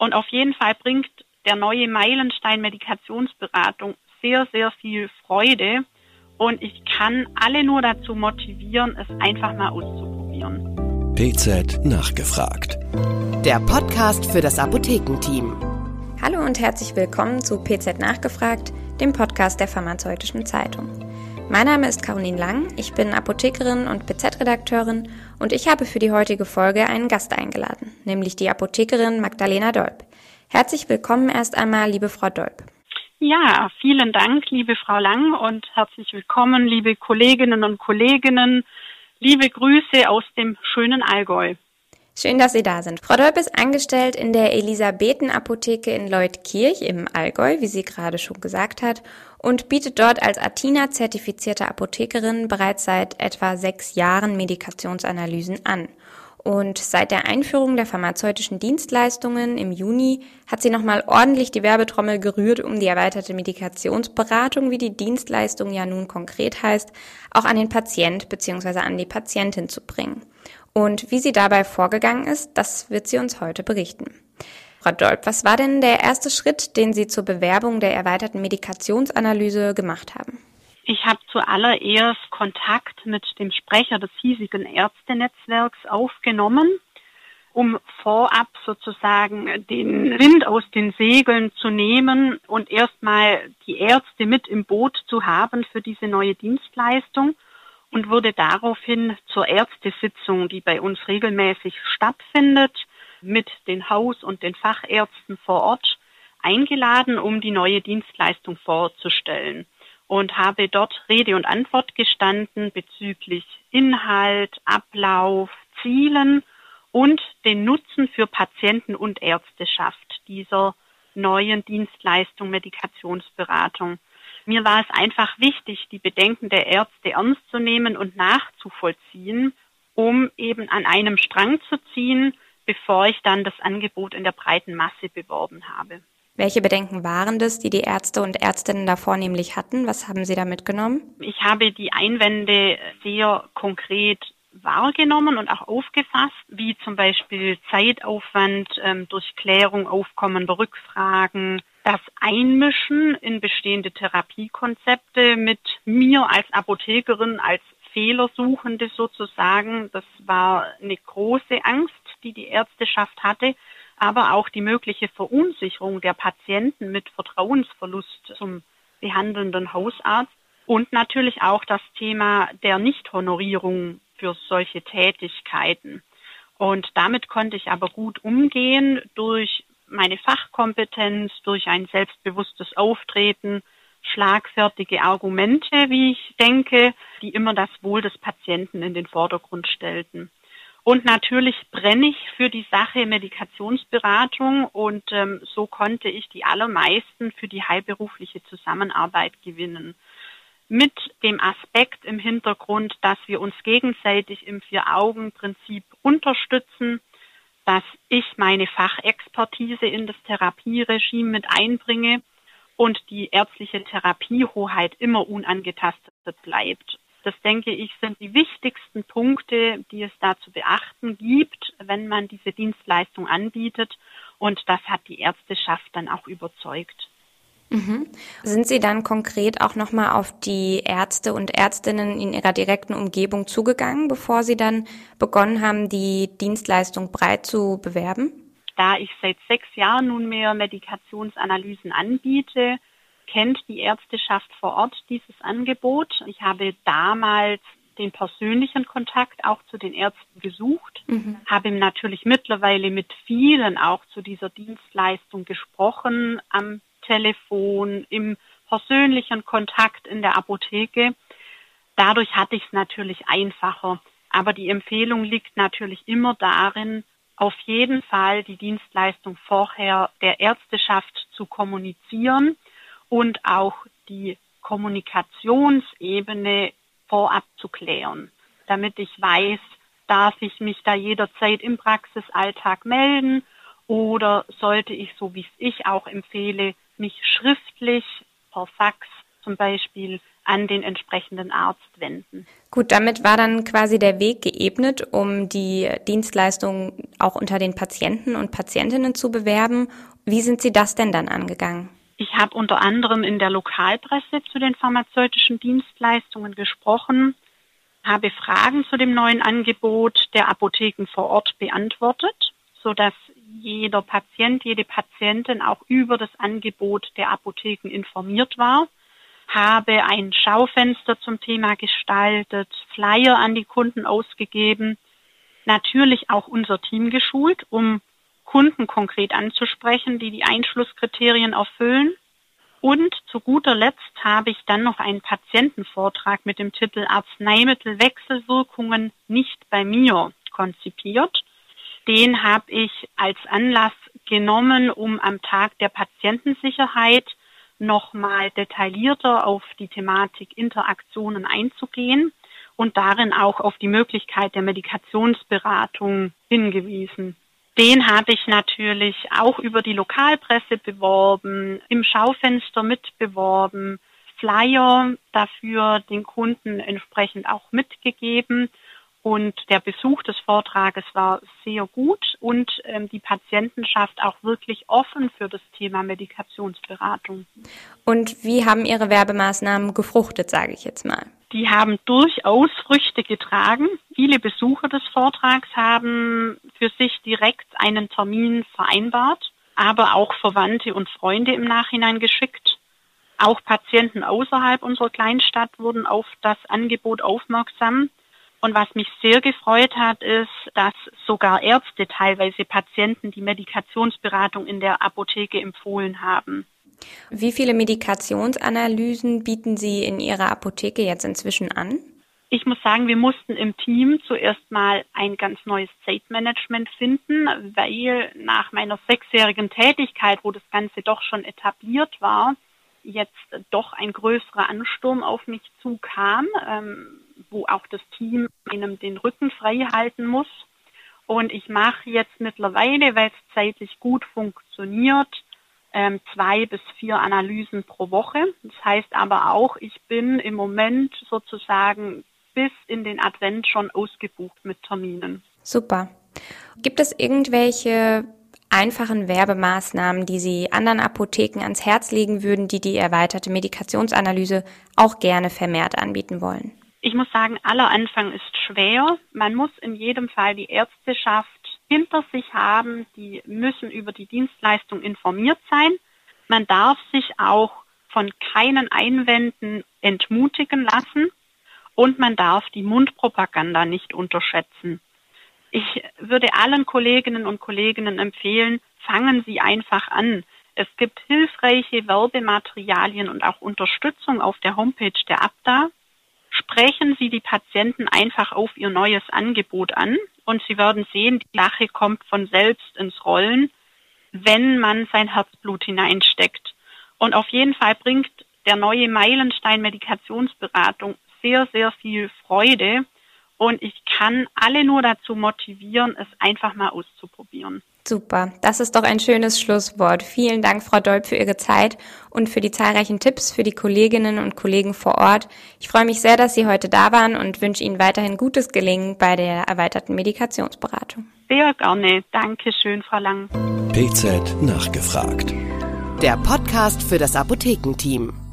Und auf jeden Fall bringt der neue Meilenstein Medikationsberatung sehr, sehr viel Freude. Und ich kann alle nur dazu motivieren, es einfach mal auszuprobieren. PZ nachgefragt. Der Podcast für das Apothekenteam. Hallo und herzlich willkommen zu PZ nachgefragt, dem Podcast der Pharmazeutischen Zeitung. Mein Name ist Caroline Lang, ich bin Apothekerin und PZ-Redakteurin und ich habe für die heutige Folge einen Gast eingeladen, nämlich die Apothekerin Magdalena Dolp. Herzlich willkommen erst einmal, liebe Frau Dolp. Ja, vielen Dank, liebe Frau Lang und herzlich willkommen, liebe Kolleginnen und Kollegen. Liebe Grüße aus dem schönen Allgäu. Schön, dass Sie da sind. Frau Dolp ist angestellt in der Elisabethen-Apotheke in Leutkirch im Allgäu, wie sie gerade schon gesagt hat, und bietet dort als Athena-zertifizierte Apothekerin bereits seit etwa sechs Jahren Medikationsanalysen an. Und seit der Einführung der pharmazeutischen Dienstleistungen im Juni hat sie nochmal ordentlich die Werbetrommel gerührt, um die erweiterte Medikationsberatung, wie die Dienstleistung ja nun konkret heißt, auch an den Patient bzw. an die Patientin zu bringen. Und wie sie dabei vorgegangen ist, das wird sie uns heute berichten. Frau Dolp, was war denn der erste Schritt, den Sie zur Bewerbung der erweiterten Medikationsanalyse gemacht haben? Ich habe zuallererst Kontakt mit dem Sprecher des hiesigen Ärztenetzwerks aufgenommen, um vorab sozusagen den Wind aus den Segeln zu nehmen und erstmal die Ärzte mit im Boot zu haben für diese neue Dienstleistung und wurde daraufhin zur Ärztesitzung, die bei uns regelmäßig stattfindet, mit den Haus- und den Fachärzten vor Ort eingeladen, um die neue Dienstleistung vorzustellen und habe dort Rede und Antwort gestanden bezüglich Inhalt, Ablauf, Zielen und den Nutzen für Patienten und Ärzteschaft dieser neuen Dienstleistung Medikationsberatung. Mir war es einfach wichtig, die Bedenken der Ärzte ernst zu nehmen und nachzuvollziehen, um eben an einem Strang zu ziehen, bevor ich dann das Angebot in der breiten Masse beworben habe. Welche Bedenken waren das, die die Ärzte und Ärztinnen da vornehmlich hatten? Was haben Sie da mitgenommen? Ich habe die Einwände sehr konkret wahrgenommen und auch aufgefasst, wie zum Beispiel Zeitaufwand ähm, durch Klärung aufkommender Rückfragen, das Einmischen in bestehende Therapiekonzepte mit mir als Apothekerin, als Fehlersuchende sozusagen, das war eine große Angst, die die Ärzteschaft hatte, aber auch die mögliche Verunsicherung der Patienten mit Vertrauensverlust zum behandelnden Hausarzt und natürlich auch das Thema der Nichthonorierung für solche Tätigkeiten. Und damit konnte ich aber gut umgehen durch meine Fachkompetenz, durch ein selbstbewusstes Auftreten, schlagfertige Argumente, wie ich denke, die immer das Wohl des Patienten in den Vordergrund stellten. Und natürlich brenne ich für die Sache Medikationsberatung und ähm, so konnte ich die allermeisten für die heilberufliche Zusammenarbeit gewinnen. Mit dem Aspekt im Hintergrund, dass wir uns gegenseitig im Vier-Augen-Prinzip unterstützen, dass ich meine Fachexpertise in das Therapieregime mit einbringe und die ärztliche Therapiehoheit immer unangetastet bleibt. Das denke ich sind die wichtigsten Punkte, die es da zu beachten gibt, wenn man diese Dienstleistung anbietet. Und das hat die Ärzteschaft dann auch überzeugt. Mhm. Sind Sie dann konkret auch nochmal auf die Ärzte und Ärztinnen in Ihrer direkten Umgebung zugegangen, bevor Sie dann begonnen haben, die Dienstleistung breit zu bewerben? Da ich seit sechs Jahren nunmehr Medikationsanalysen anbiete, kennt die Ärzteschaft vor Ort dieses Angebot. Ich habe damals den persönlichen Kontakt auch zu den Ärzten gesucht, mhm. habe natürlich mittlerweile mit vielen auch zu dieser Dienstleistung gesprochen, am Telefon, im persönlichen Kontakt in der Apotheke. Dadurch hatte ich es natürlich einfacher. Aber die Empfehlung liegt natürlich immer darin, auf jeden Fall die Dienstleistung vorher der Ärzteschaft zu kommunizieren und auch die Kommunikationsebene vorab zu klären, damit ich weiß, darf ich mich da jederzeit im Praxisalltag melden oder sollte ich, so wie es ich auch empfehle, mich schriftlich per Fax zum Beispiel an den entsprechenden Arzt wenden. Gut, damit war dann quasi der Weg geebnet, um die Dienstleistung auch unter den Patienten und Patientinnen zu bewerben. Wie sind Sie das denn dann angegangen? Ich habe unter anderem in der Lokalpresse zu den pharmazeutischen Dienstleistungen gesprochen, habe Fragen zu dem neuen Angebot der Apotheken vor Ort beantwortet, sodass jeder Patient, jede Patientin auch über das Angebot der Apotheken informiert war. Habe ein Schaufenster zum Thema gestaltet, Flyer an die Kunden ausgegeben, natürlich auch unser Team geschult, um Kunden konkret anzusprechen, die die Einschlusskriterien erfüllen. Und zu guter Letzt habe ich dann noch einen Patientenvortrag mit dem Titel Arzneimittelwechselwirkungen nicht bei mir konzipiert. Den habe ich als Anlass genommen, um am Tag der Patientensicherheit nochmal detaillierter auf die Thematik Interaktionen einzugehen und darin auch auf die Möglichkeit der Medikationsberatung hingewiesen. Den habe ich natürlich auch über die Lokalpresse beworben, im Schaufenster mitbeworben, Flyer dafür den Kunden entsprechend auch mitgegeben und der Besuch des Vortrages war sehr gut und ähm, die Patientenschaft auch wirklich offen für das Thema Medikationsberatung. Und wie haben Ihre Werbemaßnahmen gefruchtet, sage ich jetzt mal? Die haben durchaus Früchte getragen. Viele Besucher des Vortrags haben für sich direkt einen Termin vereinbart, aber auch Verwandte und Freunde im Nachhinein geschickt. Auch Patienten außerhalb unserer Kleinstadt wurden auf das Angebot aufmerksam. Und was mich sehr gefreut hat, ist, dass sogar Ärzte teilweise Patienten die Medikationsberatung in der Apotheke empfohlen haben. Wie viele Medikationsanalysen bieten Sie in Ihrer Apotheke jetzt inzwischen an? Ich muss sagen, wir mussten im Team zuerst mal ein ganz neues Zeitmanagement finden, weil nach meiner sechsjährigen Tätigkeit, wo das Ganze doch schon etabliert war, jetzt doch ein größerer Ansturm auf mich zukam. Ähm, wo auch das Team einem den Rücken frei halten muss. Und ich mache jetzt mittlerweile, weil es zeitlich gut funktioniert, ähm, zwei bis vier Analysen pro Woche. Das heißt aber auch, ich bin im Moment sozusagen bis in den Advent schon ausgebucht mit Terminen. Super. Gibt es irgendwelche einfachen Werbemaßnahmen, die Sie anderen Apotheken ans Herz legen würden, die die erweiterte Medikationsanalyse auch gerne vermehrt anbieten wollen? Ich muss sagen, aller Anfang ist schwer. Man muss in jedem Fall die Ärzteschaft hinter sich haben. Die müssen über die Dienstleistung informiert sein. Man darf sich auch von keinen Einwänden entmutigen lassen und man darf die Mundpropaganda nicht unterschätzen. Ich würde allen Kolleginnen und Kollegen empfehlen, fangen Sie einfach an. Es gibt hilfreiche Werbematerialien und auch Unterstützung auf der Homepage der ABDA sprechen Sie die Patienten einfach auf Ihr neues Angebot an und Sie werden sehen, die Sache kommt von selbst ins Rollen, wenn man sein Herzblut hineinsteckt. Und auf jeden Fall bringt der neue Meilenstein Medikationsberatung sehr, sehr viel Freude. Und ich kann alle nur dazu motivieren, es einfach mal auszuprobieren. Super, das ist doch ein schönes Schlusswort. Vielen Dank, Frau Dolp, für Ihre Zeit und für die zahlreichen Tipps für die Kolleginnen und Kollegen vor Ort. Ich freue mich sehr, dass Sie heute da waren und wünsche Ihnen weiterhin gutes Gelingen bei der erweiterten Medikationsberatung. Sehr gerne. Dankeschön, Frau Lang. PZ nachgefragt. Der Podcast für das Apothekenteam.